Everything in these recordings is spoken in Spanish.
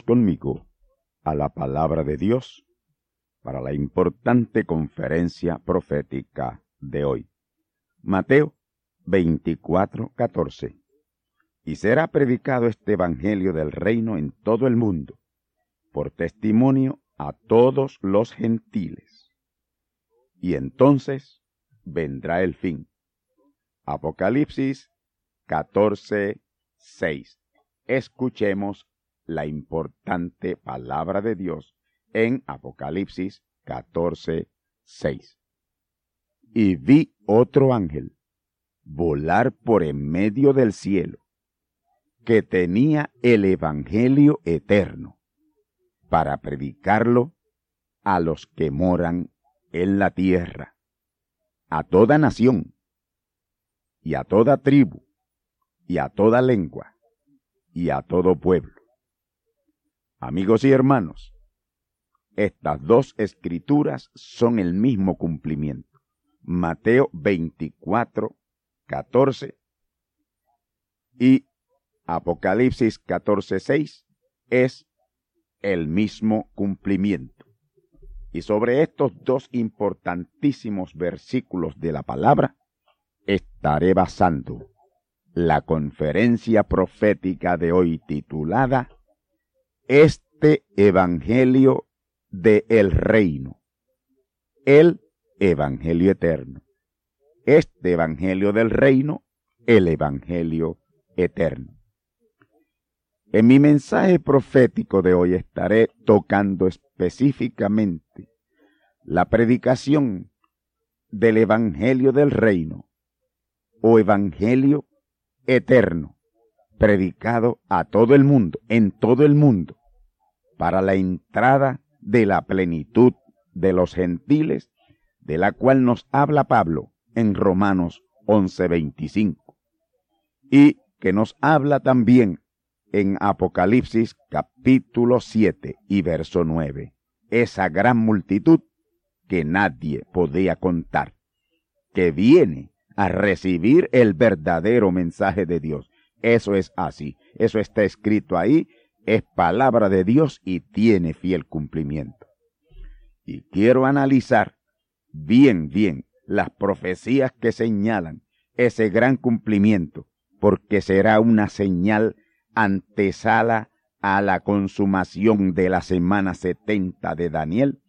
Conmigo a la palabra de Dios para la importante conferencia profética de hoy. Mateo 24, 14. Y será predicado este Evangelio del reino en todo el mundo, por testimonio a todos los gentiles. Y entonces vendrá el fin. Apocalipsis 14, 6 escuchemos la importante palabra de Dios en Apocalipsis 14, 6. Y vi otro ángel volar por en medio del cielo, que tenía el Evangelio eterno, para predicarlo a los que moran en la tierra, a toda nación, y a toda tribu, y a toda lengua y a todo pueblo. Amigos y hermanos, estas dos escrituras son el mismo cumplimiento. Mateo 24, 14 y Apocalipsis 14, 6 es el mismo cumplimiento. Y sobre estos dos importantísimos versículos de la palabra estaré basando la conferencia profética de hoy titulada Este Evangelio de el Reino, el Evangelio Eterno. Este Evangelio del Reino, el Evangelio Eterno. En mi mensaje profético de hoy estaré tocando específicamente la predicación del Evangelio del Reino o Evangelio eterno, predicado a todo el mundo, en todo el mundo, para la entrada de la plenitud de los gentiles, de la cual nos habla Pablo en Romanos 11:25, y que nos habla también en Apocalipsis capítulo 7 y verso 9, esa gran multitud que nadie podía contar, que viene a recibir el verdadero mensaje de Dios. Eso es así, eso está escrito ahí, es palabra de Dios y tiene fiel cumplimiento. Y quiero analizar bien, bien las profecías que señalan ese gran cumplimiento, porque será una señal antesala a la consumación de la semana setenta de Daniel,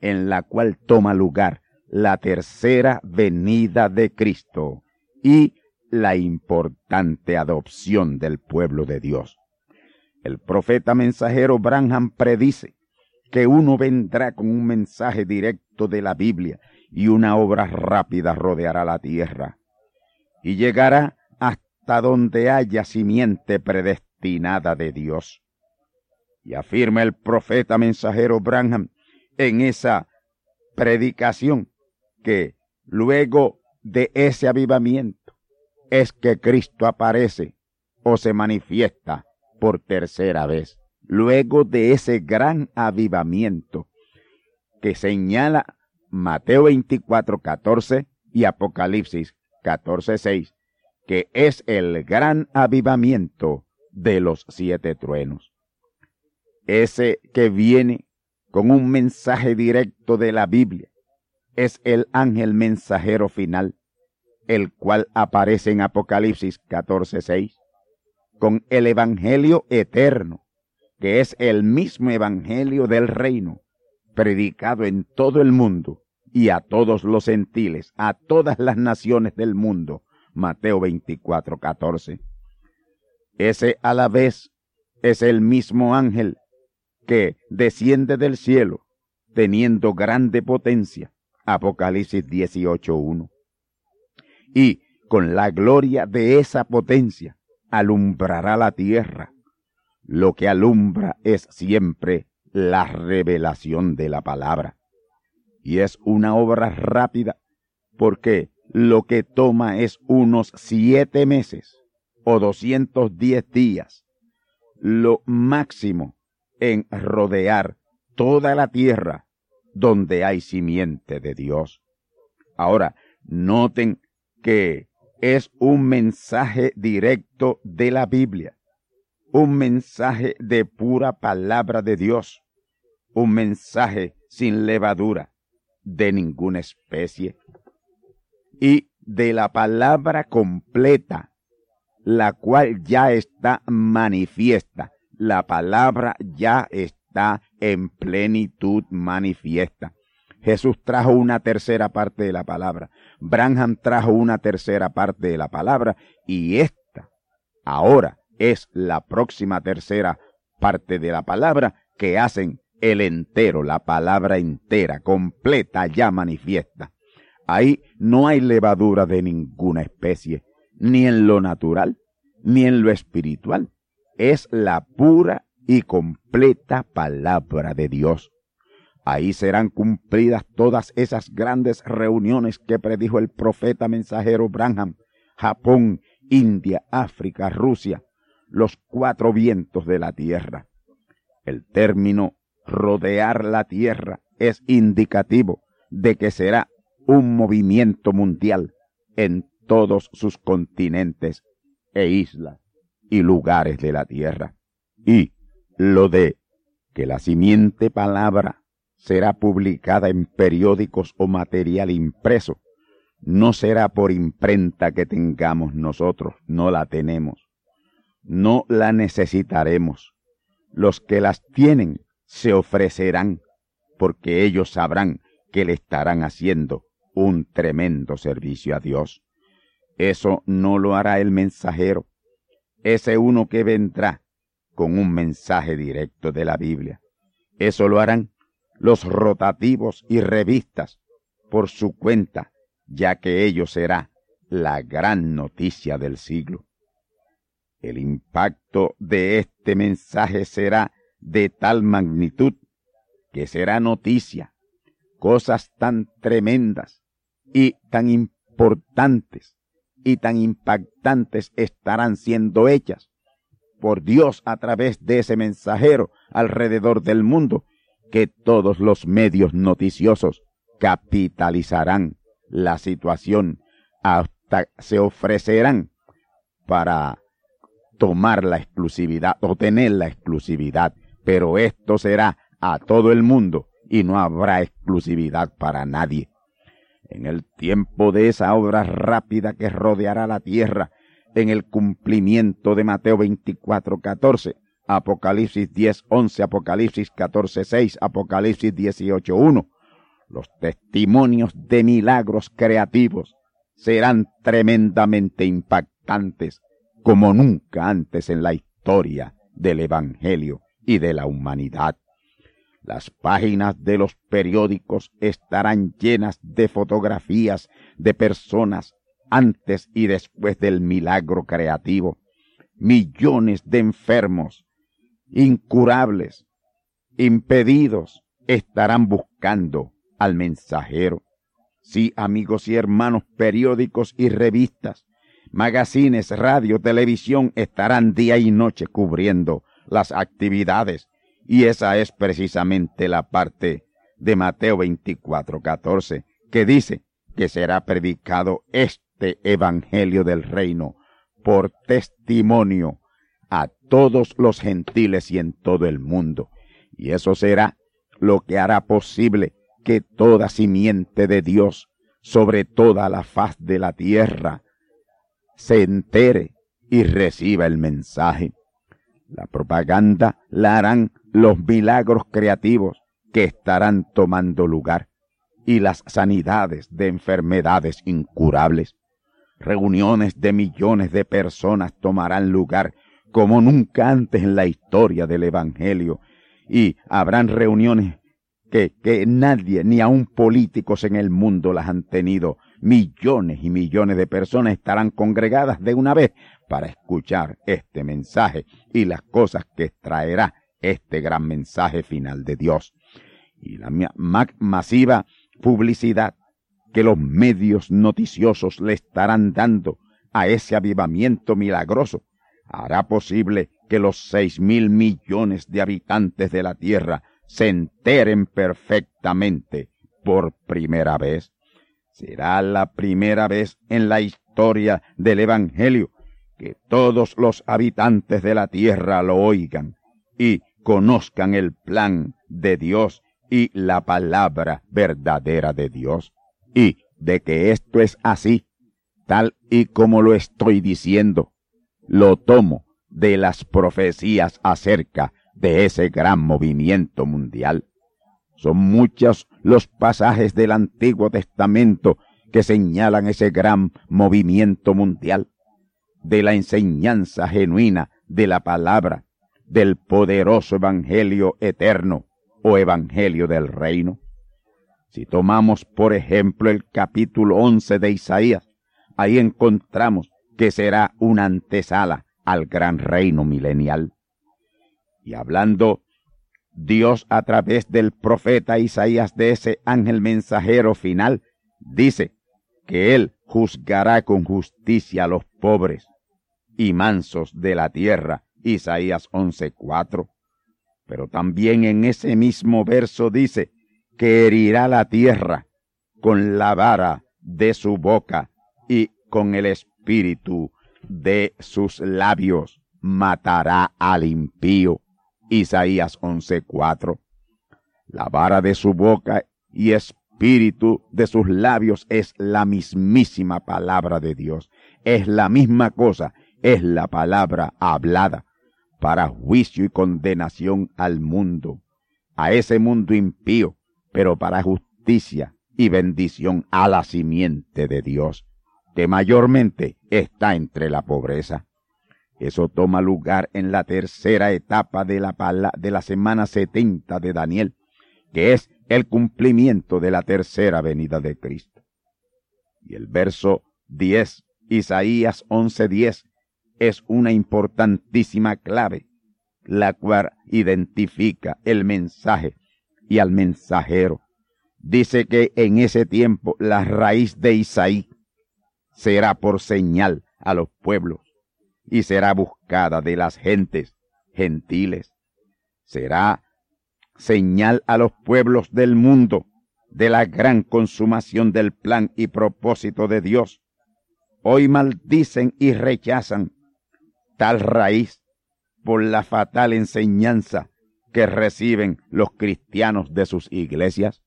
en la cual toma lugar la tercera venida de Cristo y la importante adopción del pueblo de Dios. El profeta mensajero Branham predice que uno vendrá con un mensaje directo de la Biblia y una obra rápida rodeará la tierra. y llegará hasta donde haya simiente predestinada de Dios. Y afirma el profeta mensajero Branham en esa predicación que luego de ese avivamiento es que Cristo aparece o se manifiesta por tercera vez. Luego de ese gran avivamiento que señala Mateo 24, 14 y Apocalipsis 14, 6, que es el gran avivamiento de los siete truenos. Ese que viene con un mensaje directo de la Biblia es el ángel mensajero final, el cual aparece en Apocalipsis 14, 6, con el Evangelio eterno, que es el mismo Evangelio del reino, predicado en todo el mundo y a todos los gentiles, a todas las naciones del mundo. Mateo 24, 14. Ese a la vez es el mismo ángel que desciende del cielo teniendo grande potencia. Apocalipsis 18, 1. Y con la gloria de esa potencia alumbrará la tierra. Lo que alumbra es siempre la revelación de la palabra. Y es una obra rápida porque lo que toma es unos siete meses o doscientos diez días, lo máximo en rodear toda la tierra donde hay simiente de Dios. Ahora, noten que es un mensaje directo de la Biblia un mensaje de pura palabra de Dios, un mensaje sin levadura de ninguna especie y de la palabra completa, la cual ya está manifiesta, la palabra ya está en plenitud manifiesta. Jesús trajo una tercera parte de la palabra, Branham trajo una tercera parte de la palabra y esta ahora es la próxima tercera parte de la palabra que hacen el entero, la palabra entera, completa, ya manifiesta. Ahí no hay levadura de ninguna especie, ni en lo natural, ni en lo espiritual. Es la pura y completa palabra de Dios. Ahí serán cumplidas todas esas grandes reuniones que predijo el profeta mensajero Branham, Japón, India, África, Rusia, los cuatro vientos de la tierra. El término rodear la tierra es indicativo de que será un movimiento mundial en todos sus continentes e islas y lugares de la tierra. Y lo de que la simiente palabra será publicada en periódicos o material impreso, no será por imprenta que tengamos nosotros, no la tenemos no la necesitaremos. Los que las tienen se ofrecerán, porque ellos sabrán que le estarán haciendo un tremendo servicio a Dios. Eso no lo hará el mensajero, ese uno que vendrá con un mensaje directo de la Biblia. Eso lo harán los rotativos y revistas por su cuenta, ya que ello será la gran noticia del siglo. El impacto de este mensaje será de tal magnitud que será noticia. Cosas tan tremendas y tan importantes y tan impactantes estarán siendo hechas por Dios a través de ese mensajero alrededor del mundo que todos los medios noticiosos capitalizarán la situación hasta se ofrecerán para tomar la exclusividad o tener la exclusividad, pero esto será a todo el mundo y no habrá exclusividad para nadie. En el tiempo de esa obra rápida que rodeará la tierra, en el cumplimiento de Mateo 24, 14, Apocalipsis 10, 11, Apocalipsis 14, 6, Apocalipsis 18, 1, los testimonios de milagros creativos serán tremendamente impactantes como nunca antes en la historia del Evangelio y de la humanidad. Las páginas de los periódicos estarán llenas de fotografías de personas antes y después del milagro creativo. Millones de enfermos, incurables, impedidos, estarán buscando al mensajero. Sí, amigos y hermanos, periódicos y revistas, magazines, radio, televisión estarán día y noche cubriendo las actividades. Y esa es precisamente la parte de Mateo 24, 14, que dice que será predicado este evangelio del reino por testimonio todos los gentiles y en todo el mundo. Y eso será lo que hará posible que toda simiente de Dios sobre toda la faz de la tierra se entere y reciba el mensaje. La propaganda la harán los milagros creativos que estarán tomando lugar y las sanidades de enfermedades incurables. Reuniones de millones de personas tomarán lugar como nunca antes en la historia del Evangelio y habrán reuniones que, nadie, ni aun políticos en el mundo las han tenido. Millones y millones de personas estarán congregadas de una vez para escuchar este mensaje y las cosas que traerá este gran mensaje final de Dios. Y la masiva publicidad que los medios noticiosos le estarán dando a ese avivamiento milagroso hará posible que los seis mil millones de habitantes de la tierra se enteren perfectamente por primera vez. Será la primera vez en la historia del Evangelio que todos los habitantes de la tierra lo oigan y conozcan el plan de Dios y la palabra verdadera de Dios. Y de que esto es así, tal y como lo estoy diciendo, lo tomo de las profecías acerca de ese gran movimiento mundial. Son muchos los pasajes del Antiguo Testamento que señalan ese gran movimiento mundial de la enseñanza genuina de la palabra, del poderoso Evangelio eterno o Evangelio del reino. Si tomamos, por ejemplo, el capítulo 11 de Isaías, ahí encontramos que será una antesala al gran reino milenial. Y hablando Dios a través del profeta Isaías de ese ángel mensajero final, dice que él juzgará con justicia a los pobres y mansos de la tierra. Isaías 11:4. Pero también en ese mismo verso dice que herirá la tierra con la vara de su boca y con el espíritu de sus labios matará al impío. Isaías 11:4. La vara de su boca y espíritu de sus labios es la mismísima palabra de Dios. Es la misma cosa es la palabra hablada para juicio y condenación al mundo, a ese mundo impío, pero para justicia y bendición a la simiente de Dios, que mayormente está entre la pobreza. Eso toma lugar en la tercera etapa de la, de la semana setenta de Daniel, que es el cumplimiento de la tercera venida de Cristo. Y el verso 10, Isaías 11:10, es una importantísima clave, la cual identifica el mensaje y al mensajero. Dice que en ese tiempo la raíz de Isaí será por señal a los pueblos y será buscada de las gentes gentiles. Será señal a los pueblos del mundo de la gran consumación del plan y propósito de Dios. Hoy maldicen y rechazan tal raíz por la fatal enseñanza que reciben los cristianos de sus iglesias?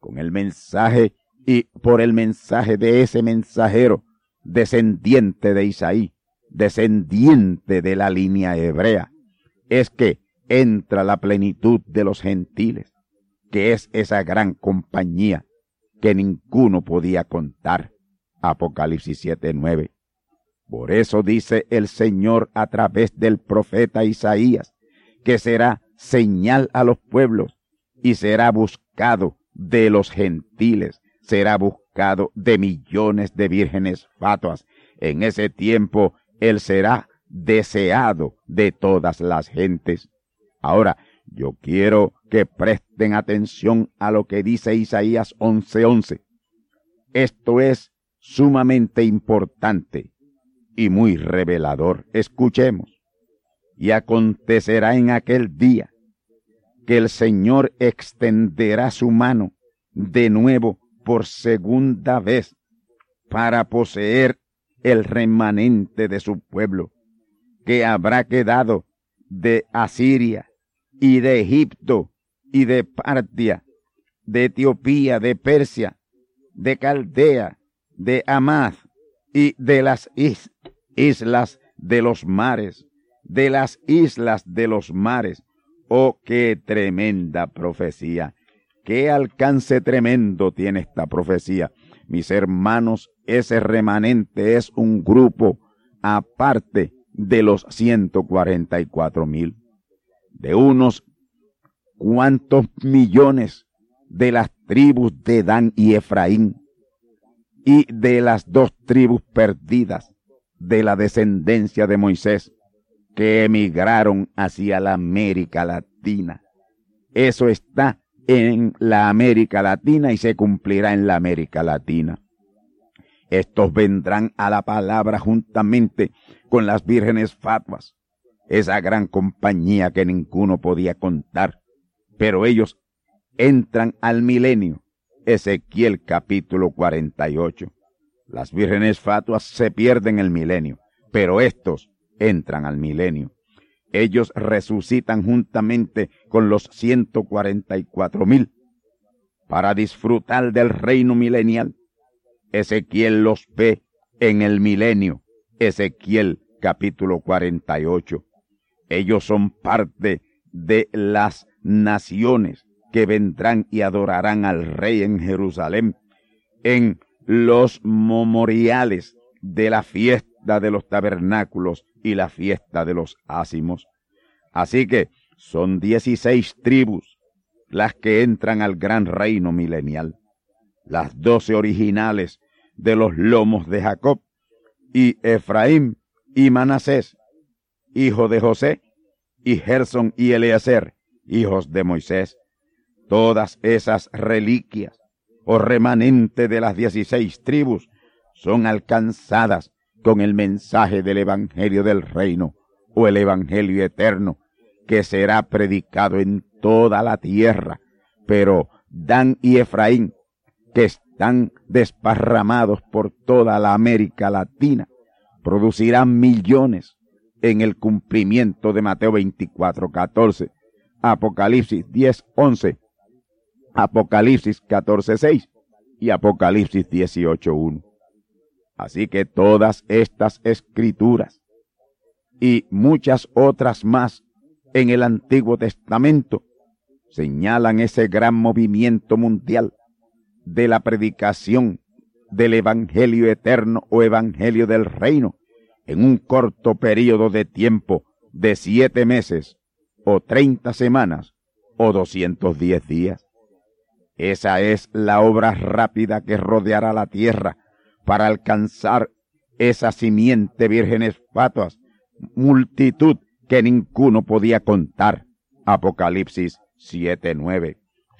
Con el mensaje y por el mensaje de ese mensajero, descendiente de Isaí, descendiente de la línea hebrea, es que entra la plenitud de los gentiles, que es esa gran compañía que ninguno podía contar. Apocalipsis 7:9. Por eso dice el Señor a través del profeta Isaías, que será señal a los pueblos y será buscado de los gentiles, será buscado de millones de vírgenes fatuas. En ese tiempo él será deseado de todas las gentes. Ahora, yo quiero que presten atención a lo que dice Isaías 11:11. Esto es sumamente importante y muy revelador. Escuchemos. Y acontecerá en aquel día que el Señor extenderá su mano de nuevo por segunda vez para poseer el remanente de su pueblo, que habrá quedado de Asiria y de Egipto y de Partia, de Etiopía, de Persia, de Caldea, de Amad y de las islas de los mares, de las islas de los mares. Oh, qué tremenda profecía. Qué alcance tremendo tiene esta profecía. Mis hermanos, ese remanente es un grupo aparte de los 144 mil. De unos cuantos millones de las tribus de Dan y Efraín y de las dos tribus perdidas de la descendencia de Moisés que emigraron hacia la América Latina. Eso está en la América Latina y se cumplirá en la América Latina. Estos vendrán a la palabra juntamente con las vírgenes fatuas, esa gran compañía que ninguno podía contar, pero ellos entran al milenio. Ezequiel capítulo 48. Las vírgenes fatuas se pierden el milenio, pero estos entran al milenio ellos resucitan juntamente con los 144 mil para disfrutar del reino milenial. Ezequiel los ve en el milenio. Ezequiel capítulo 48. Ellos son parte de las naciones que vendrán y adorarán al rey en Jerusalén en los memoriales de la de los tabernáculos y la fiesta de los ácimos. Así que son dieciséis tribus las que entran al gran reino milenial, las doce originales de los lomos de Jacob, y Efraín y Manasés, hijo de José, y Gerson y Eleazar, hijos de Moisés. Todas esas reliquias o remanente de las dieciséis tribus son alcanzadas con el mensaje del Evangelio del Reino o el Evangelio eterno que será predicado en toda la tierra. Pero Dan y Efraín, que están desparramados por toda la América Latina, producirán millones en el cumplimiento de Mateo 24, 14, Apocalipsis 10, 11, Apocalipsis 14, 6 y Apocalipsis 18, 1. Así que todas estas escrituras y muchas otras más en el Antiguo Testamento señalan ese gran movimiento mundial de la predicación del Evangelio eterno o Evangelio del reino en un corto periodo de tiempo de siete meses o treinta semanas o doscientos diez días. Esa es la obra rápida que rodeará la tierra para alcanzar esa simiente vírgenes fatuas, multitud que ninguno podía contar. Apocalipsis 7:9.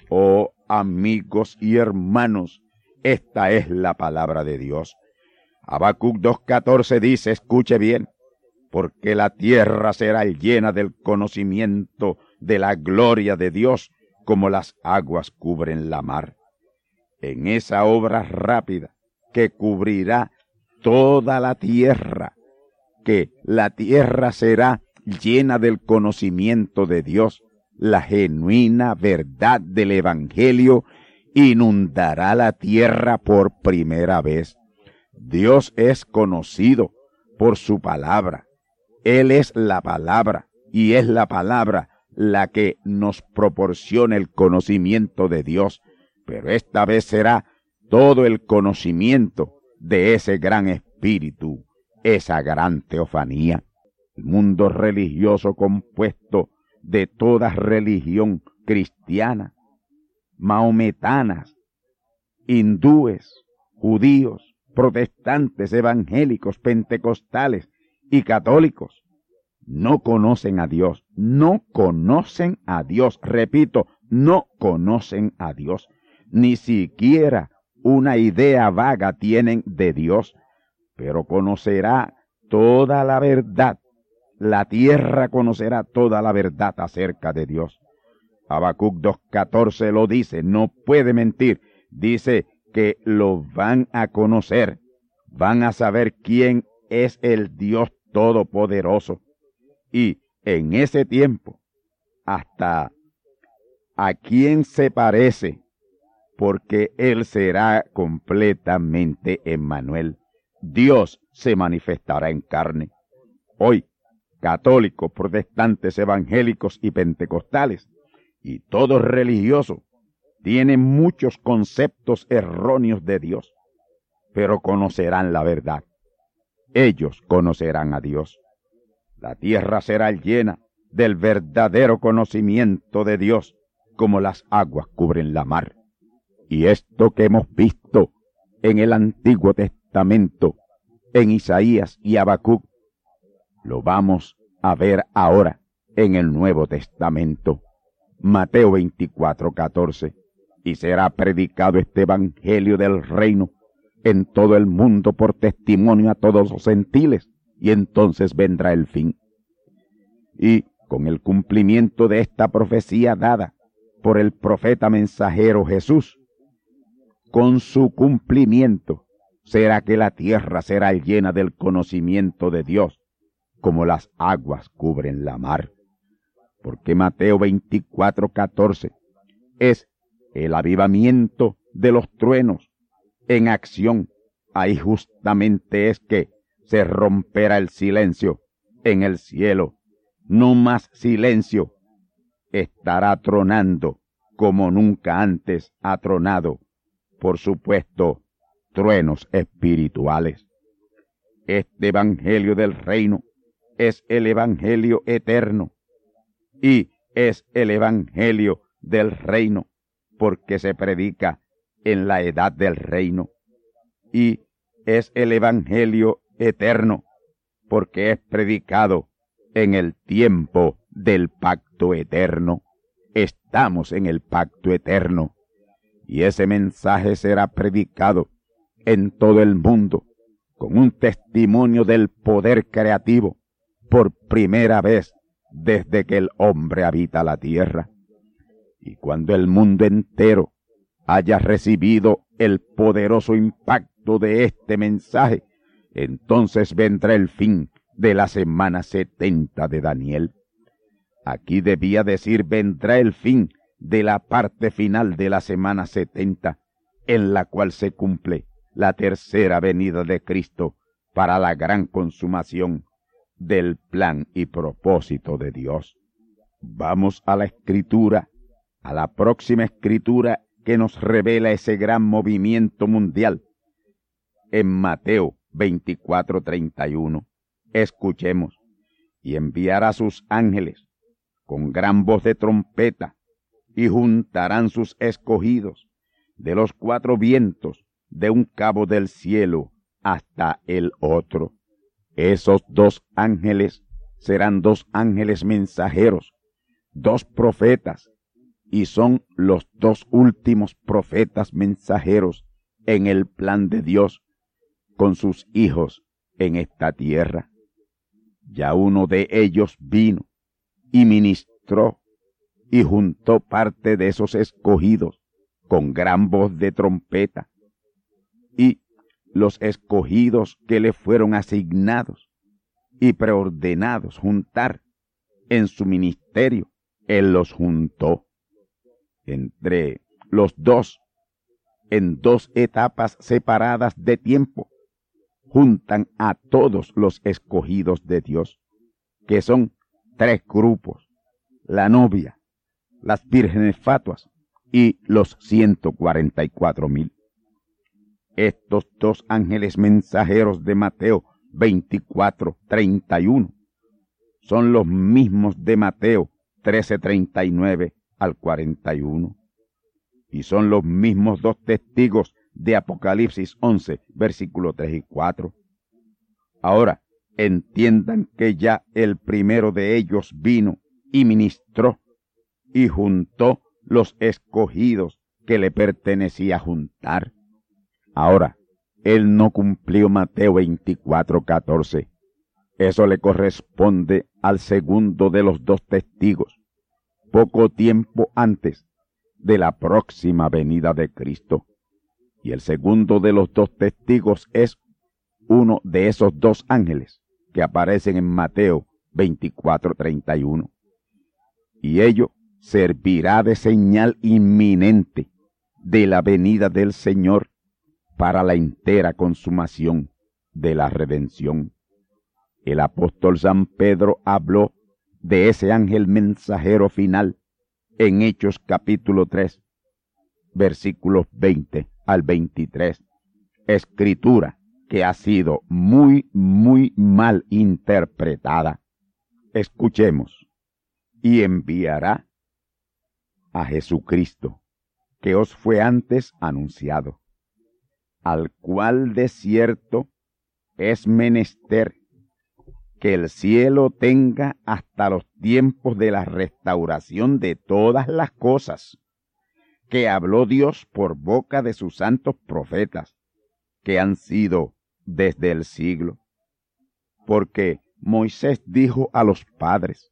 Oh amigos y hermanos, esta es la palabra de Dios. Habacuc 2:14 dice, escuche bien, porque la tierra será llena del conocimiento de la gloria de Dios como las aguas cubren la mar. En esa obra rápida que cubrirá toda la tierra, que la tierra será llena del conocimiento de Dios, la genuina verdad del Evangelio inundará la tierra por primera vez. Dios es conocido por su palabra. Él es la palabra y es la palabra la que nos proporciona el conocimiento de Dios. Pero esta vez será todo el conocimiento de ese gran espíritu, esa gran teofanía. El mundo religioso compuesto de toda religión cristiana, maometanas, hindúes, judíos, protestantes, evangélicos, pentecostales y católicos, no conocen a Dios, no conocen a Dios, repito, no conocen a Dios, ni siquiera una idea vaga tienen de Dios, pero conocerá toda la verdad. La tierra conocerá toda la verdad acerca de Dios. Habacuc 2.14 lo dice, no puede mentir. Dice que lo van a conocer, van a saber quién es el Dios Todopoderoso. Y en ese tiempo, hasta a quién se parece, porque Él será completamente Emmanuel. Dios se manifestará en carne. Hoy, católicos, protestantes, evangélicos y pentecostales, y todos religiosos, tienen muchos conceptos erróneos de Dios, pero conocerán la verdad. Ellos conocerán a Dios. La tierra será llena del verdadero conocimiento de Dios, como las aguas cubren la mar. Y esto que hemos visto en el Antiguo Testamento, en Isaías y Habacuc, lo vamos a ver ahora en el Nuevo Testamento. Mateo 24, 14. Y será predicado este Evangelio del reino en todo el mundo por testimonio a todos los gentiles y entonces vendrá el fin. Y con el cumplimiento de esta profecía dada por el profeta mensajero Jesús, con su cumplimiento será que la tierra será llena del conocimiento de Dios, como las aguas cubren la mar. Porque Mateo 24, 14 es el avivamiento de los truenos en acción. Ahí justamente es que se romperá el silencio en el cielo. No más silencio. Estará tronando como nunca antes ha tronado. Por supuesto, truenos espirituales. Este Evangelio del Reino es el Evangelio eterno y es el Evangelio del Reino porque se predica en la edad del reino y es el Evangelio eterno, porque es predicado en el tiempo del pacto eterno. Estamos en el pacto eterno y ese mensaje será predicado en todo el mundo con un testimonio del poder creativo por primera vez desde que el hombre habita la tierra. Y cuando el mundo entero haya recibido el poderoso impacto de este mensaje, entonces vendrá el fin de la semana setenta de Daniel. Aquí debía decir vendrá el fin de la parte final de la semana setenta, en la cual se cumple la tercera venida de Cristo para la gran consumación del plan y propósito de Dios. Vamos a la escritura, a la próxima escritura que nos revela ese gran movimiento mundial. En Mateo 24:31, escuchemos, y enviará sus ángeles con gran voz de trompeta, y juntarán sus escogidos de los cuatro vientos de un cabo del cielo hasta el otro. Esos dos ángeles serán dos ángeles mensajeros, dos profetas y son los dos últimos profetas mensajeros en el plan de Dios con sus hijos en esta tierra. Ya uno de ellos vino y ministró y juntó parte de esos escogidos con gran voz de trompeta. Y los escogidos que le fueron asignados y preordenados juntar en su ministerio, él los juntó entre los dos en dos etapas separadas de tiempo, juntan a todos los escogidos de Dios, que son tres grupos, la novia, las vírgenes fatuas y los ciento cuarenta y cuatro mil. Estos dos ángeles mensajeros de Mateo 24, 31 son los mismos de Mateo 13, 39 al 41. Y son los mismos dos testigos de Apocalipsis 11, versículos 3 y 4. Ahora, entiendan que ya el primero de ellos vino y ministró y juntó los escogidos que le pertenecía juntar. Ahora, él no cumplió Mateo 24, 14. Eso le corresponde al segundo de los dos testigos, poco tiempo antes de la próxima venida de Cristo. Y el segundo de los dos testigos es uno de esos dos ángeles que aparecen en Mateo 24:31. Y ello servirá de señal inminente de la venida del Señor para la entera consumación de la redención. El apóstol San Pedro habló de ese ángel mensajero final en Hechos capítulo 3, versículos 20 al 23, escritura que ha sido muy, muy mal interpretada. Escuchemos. Y enviará a Jesucristo, que os fue antes anunciado, al cual de cierto es menester que el cielo tenga hasta los tiempos de la restauración de todas las cosas, que habló Dios por boca de sus santos profetas, que han sido desde el siglo. Porque Moisés dijo a los padres,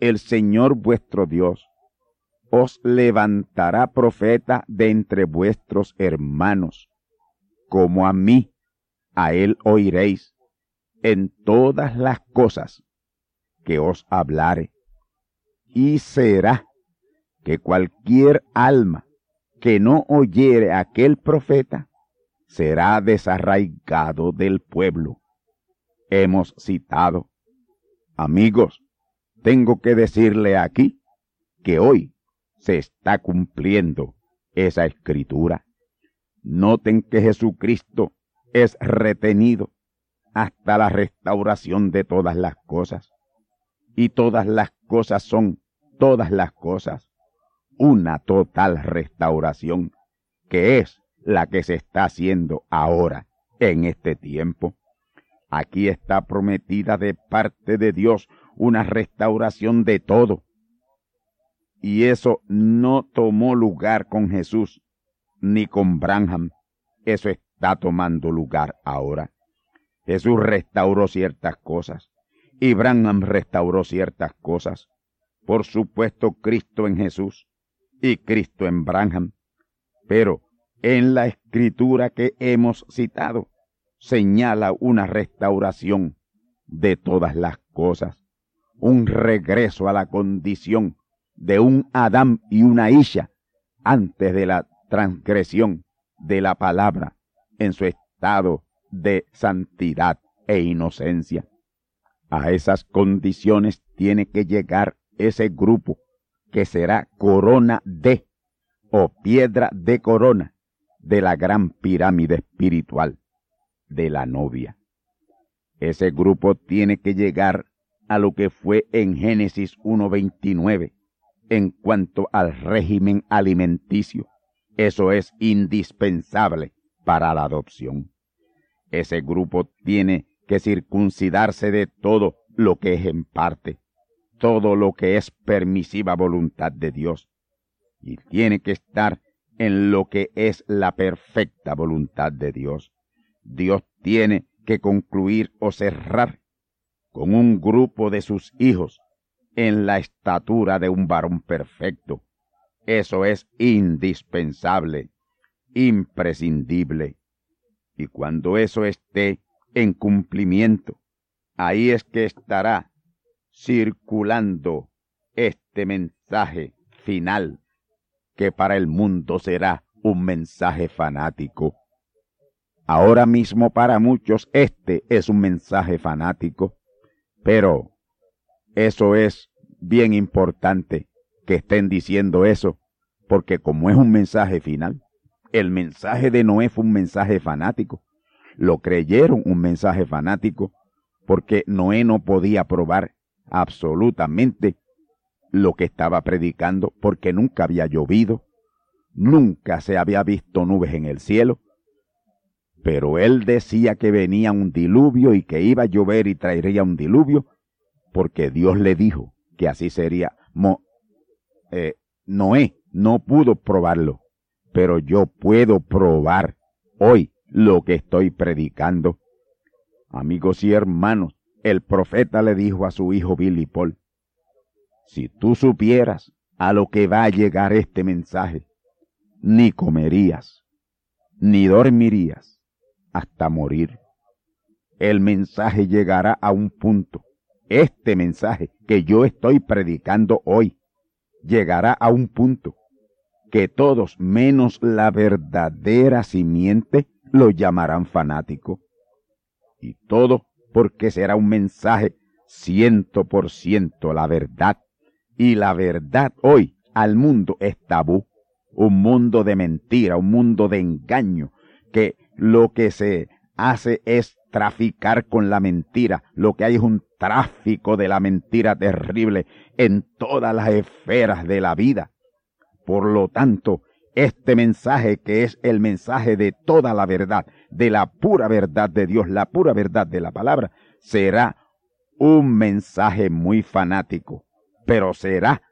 el Señor vuestro Dios os levantará profeta de entre vuestros hermanos, como a mí, a él oiréis en todas las cosas que os hablare. Y será que cualquier alma que no oyere aquel profeta será desarraigado del pueblo. Hemos citado. Amigos, tengo que decirle aquí que hoy se está cumpliendo esa escritura. Noten que Jesucristo es retenido hasta la restauración de todas las cosas. Y todas las cosas son, todas las cosas, una total restauración, que es la que se está haciendo ahora, en este tiempo. Aquí está prometida de parte de Dios una restauración de todo. Y eso no tomó lugar con Jesús, ni con Branham. Eso está tomando lugar ahora. Jesús restauró ciertas cosas y Branham restauró ciertas cosas. Por supuesto, Cristo en Jesús y Cristo en Branham. Pero en la escritura que hemos citado señala una restauración de todas las cosas, un regreso a la condición de un Adán y una Isha antes de la transgresión de la palabra en su estado de santidad e inocencia. A esas condiciones tiene que llegar ese grupo que será corona de o piedra de corona de la gran pirámide espiritual de la novia. Ese grupo tiene que llegar a lo que fue en Génesis 1.29 en cuanto al régimen alimenticio. Eso es indispensable para la adopción. Ese grupo tiene que circuncidarse de todo lo que es en parte, todo lo que es permisiva voluntad de Dios, y tiene que estar en lo que es la perfecta voluntad de Dios. Dios tiene que concluir o cerrar con un grupo de sus hijos en la estatura de un varón perfecto. Eso es indispensable, imprescindible. Y cuando eso esté en cumplimiento, ahí es que estará circulando este mensaje final que para el mundo será un mensaje fanático. Ahora mismo para muchos este es un mensaje fanático, pero eso es bien importante que estén diciendo eso, porque como es un mensaje final, el mensaje de Noé fue un mensaje fanático. Lo creyeron un mensaje fanático porque Noé no podía probar absolutamente lo que estaba predicando porque nunca había llovido, nunca se había visto nubes en el cielo, pero él decía que venía un diluvio y que iba a llover y traería un diluvio, porque Dios le dijo que así sería. Eh, Noé no pudo probarlo, pero yo puedo probar hoy lo que estoy predicando. Amigos y hermanos, el profeta le dijo a su hijo Billy Paul, si tú supieras a lo que va a llegar este mensaje, ni comerías, ni dormirías hasta morir. El mensaje llegará a un punto. Este mensaje que yo estoy predicando hoy llegará a un punto que todos menos la verdadera simiente lo llamarán fanático. Y todo porque será un mensaje ciento por ciento la verdad. Y la verdad hoy al mundo es tabú. Un mundo de mentira, un mundo de engaño, que lo que se hace es traficar con la mentira. Lo que hay es un tráfico de la mentira terrible en todas las esferas de la vida. Por lo tanto, este mensaje que es el mensaje de toda la verdad, de la pura verdad de Dios, la pura verdad de la palabra, será un mensaje muy fanático, pero será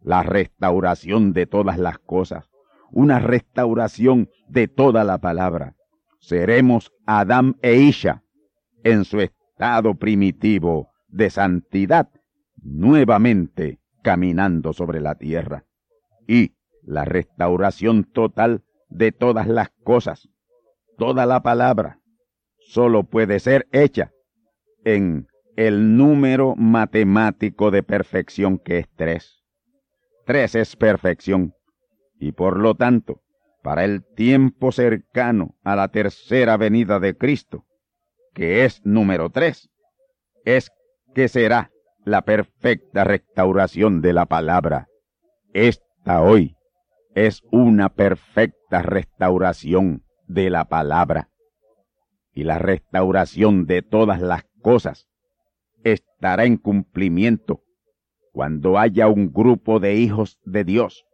la restauración de todas las cosas, una restauración de toda la palabra. Seremos Adán e Isha en su estado primitivo de santidad, nuevamente caminando sobre la tierra. Y la restauración total de todas las cosas, toda la palabra, solo puede ser hecha en el número matemático de perfección que es tres. Tres es perfección y por lo tanto, para el tiempo cercano a la tercera venida de Cristo, que es número tres, es que será la perfecta restauración de la palabra. Esta hoy es una perfecta restauración de la palabra. Y la restauración de todas las cosas estará en cumplimiento cuando haya un grupo de hijos de Dios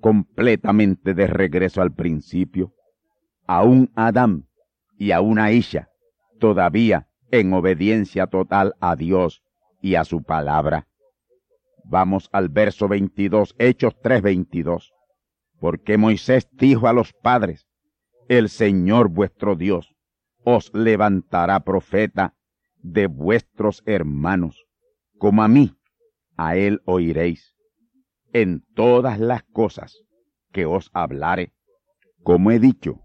completamente de regreso al principio, a un Adán y a una Isha, todavía en obediencia total a Dios y a su palabra. Vamos al verso 22, Hechos 3:22 porque Moisés dijo a los padres, el Señor vuestro Dios os levantará profeta de vuestros hermanos, como a mí, a él oiréis, en todas las cosas que os hablare. Como he dicho,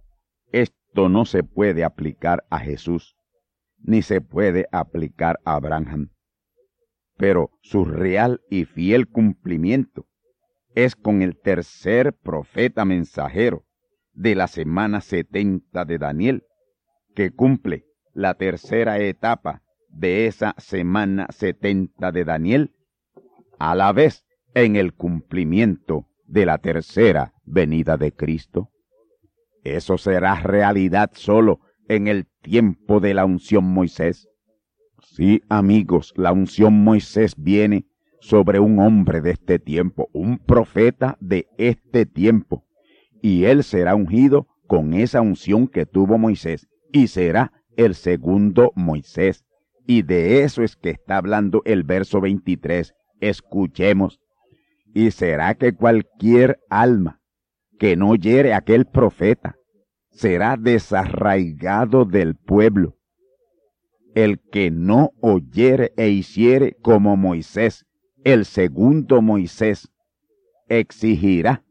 esto no se puede aplicar a Jesús, ni se puede aplicar a Abraham, pero su real y fiel cumplimiento es con el tercer profeta mensajero de la semana setenta de Daniel, que cumple la tercera etapa de esa semana setenta de Daniel, a la vez en el cumplimiento de la tercera venida de Cristo. Eso será realidad solo en el tiempo de la unción Moisés. Sí, amigos, la unción Moisés viene sobre un hombre de este tiempo, un profeta de este tiempo, y él será ungido con esa unción que tuvo Moisés, y será el segundo Moisés. Y de eso es que está hablando el verso 23. Escuchemos. Y será que cualquier alma que no oyere a aquel profeta será desarraigado del pueblo. El que no oyere e hiciere como Moisés, el segundo Moisés exigirá,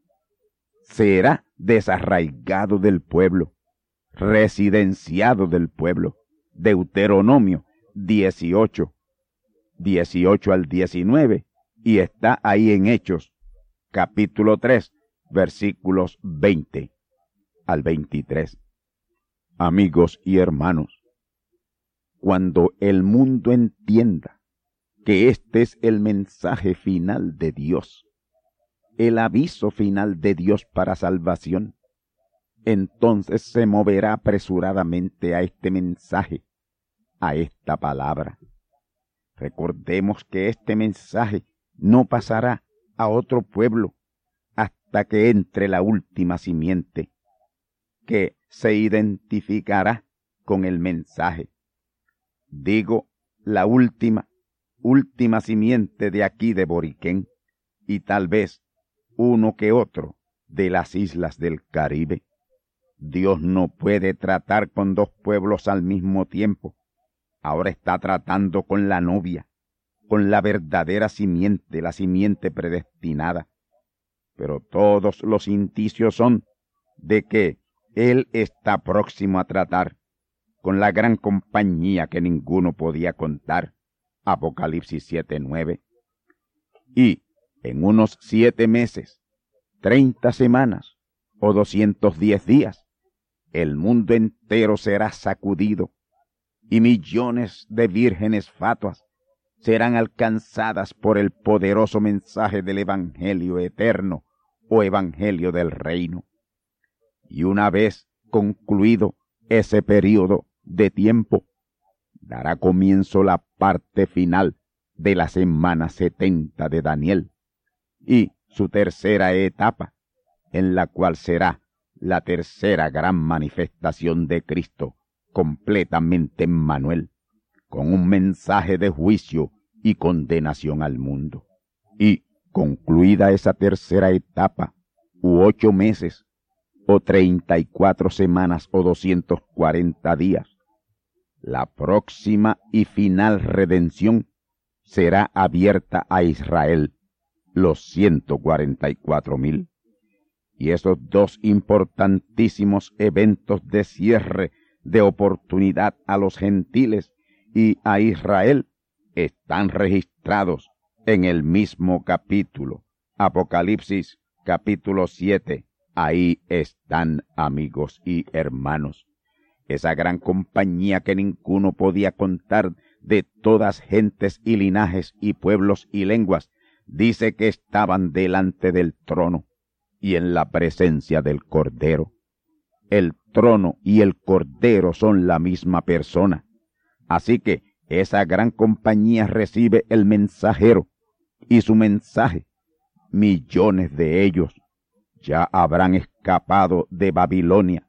será desarraigado del pueblo, residenciado del pueblo. Deuteronomio 18, 18 al 19, y está ahí en Hechos, capítulo 3, versículos 20 al 23. Amigos y hermanos, cuando el mundo entienda que este es el mensaje final de Dios, el aviso final de Dios para salvación, entonces se moverá apresuradamente a este mensaje, a esta palabra. Recordemos que este mensaje no pasará a otro pueblo, hasta que entre la última simiente, que se identificará con el mensaje. Digo, la última, última simiente de aquí de Boriquén, y tal vez uno que otro de las islas del Caribe. Dios no puede tratar con dos pueblos al mismo tiempo. Ahora está tratando con la novia, con la verdadera simiente, la simiente predestinada. Pero todos los indicios son de que Él está próximo a tratar con la gran compañía que ninguno podía contar. Apocalipsis 7:9. Y en unos siete meses, treinta semanas o doscientos diez días, el mundo entero será sacudido y millones de vírgenes fatuas serán alcanzadas por el poderoso mensaje del Evangelio eterno o Evangelio del reino. Y una vez concluido ese periodo de tiempo, dará comienzo la parte final de la semana setenta de Daniel y su tercera etapa, en la cual será la tercera gran manifestación de Cristo completamente en Manuel, con un mensaje de juicio y condenación al mundo. Y, concluida esa tercera etapa, u ocho meses, o treinta y cuatro semanas o doscientos cuarenta días, la próxima y final redención será abierta a Israel, los ciento cuarenta y cuatro mil. Y esos dos importantísimos eventos de cierre de oportunidad a los gentiles y a Israel están registrados en el mismo capítulo. Apocalipsis capítulo 7. Ahí están amigos y hermanos. Esa gran compañía que ninguno podía contar de todas gentes y linajes y pueblos y lenguas, dice que estaban delante del trono y en la presencia del Cordero. El trono y el Cordero son la misma persona. Así que esa gran compañía recibe el mensajero y su mensaje. Millones de ellos ya habrán escapado de Babilonia,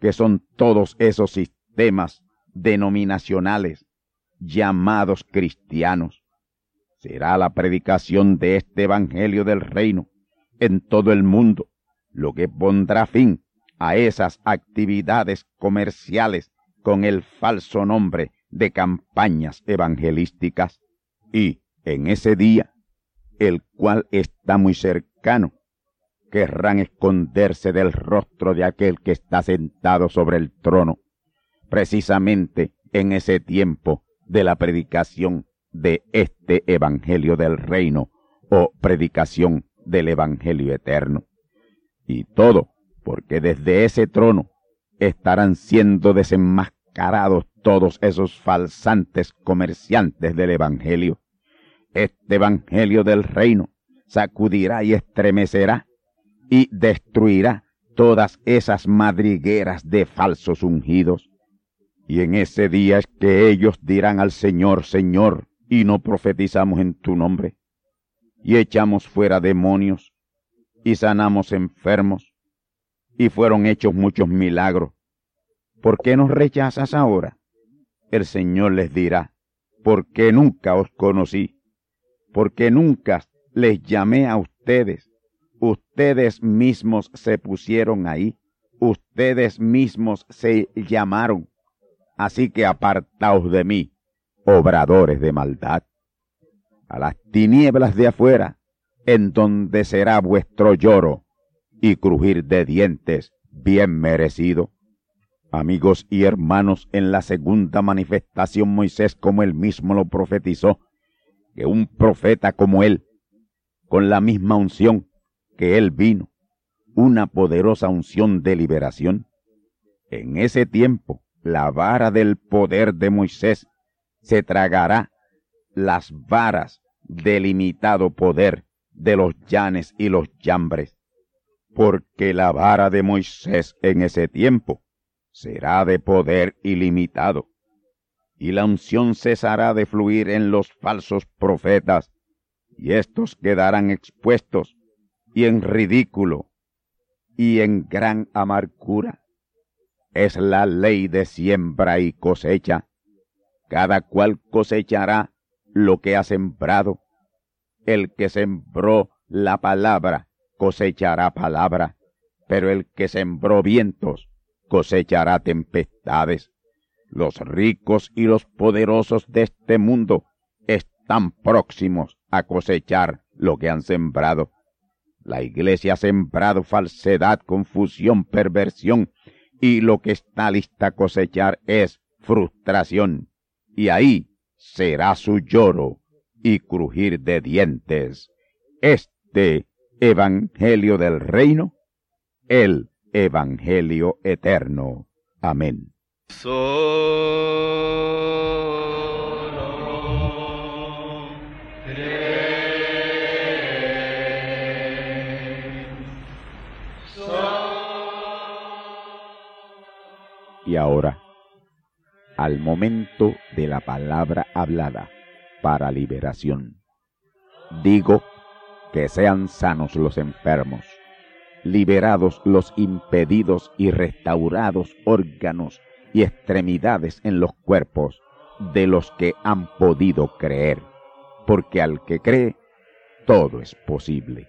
que son todos esos sistemas denominacionales llamados cristianos. Será la predicación de este Evangelio del Reino en todo el mundo lo que pondrá fin a esas actividades comerciales con el falso nombre de campañas evangelísticas. Y en ese día, el cual está muy cercano, querrán esconderse del rostro de aquel que está sentado sobre el trono, precisamente en ese tiempo de la predicación de este Evangelio del Reino o predicación del Evangelio Eterno. Y todo porque desde ese trono estarán siendo desenmascarados todos esos falsantes comerciantes del Evangelio. Este Evangelio del Reino sacudirá y estremecerá y destruirá todas esas madrigueras de falsos ungidos. Y en ese día es que ellos dirán al Señor, Señor, y no profetizamos en tu nombre, y echamos fuera demonios, y sanamos enfermos, y fueron hechos muchos milagros. ¿Por qué nos rechazas ahora? El Señor les dirá, porque nunca os conocí, porque nunca les llamé a ustedes Ustedes mismos se pusieron ahí, ustedes mismos se llamaron. Así que apartaos de mí, obradores de maldad, a las tinieblas de afuera, en donde será vuestro lloro y crujir de dientes bien merecido. Amigos y hermanos, en la segunda manifestación Moisés, como él mismo lo profetizó, que un profeta como él, con la misma unción, que Él vino, una poderosa unción de liberación. En ese tiempo, la vara del poder de Moisés se tragará las varas del limitado poder de los llanes y los llambres, porque la vara de Moisés en ese tiempo será de poder ilimitado, y la unción cesará de fluir en los falsos profetas, y éstos quedarán expuestos y en ridículo y en gran amargura. Es la ley de siembra y cosecha. Cada cual cosechará lo que ha sembrado. El que sembró la palabra cosechará palabra, pero el que sembró vientos cosechará tempestades. Los ricos y los poderosos de este mundo están próximos a cosechar lo que han sembrado. La iglesia ha sembrado falsedad, confusión, perversión, y lo que está lista a cosechar es frustración. Y ahí será su lloro y crujir de dientes. Este Evangelio del Reino, el Evangelio eterno. Amén. Y ahora, al momento de la palabra hablada para liberación, digo que sean sanos los enfermos, liberados los impedidos y restaurados órganos y extremidades en los cuerpos de los que han podido creer, porque al que cree, todo es posible.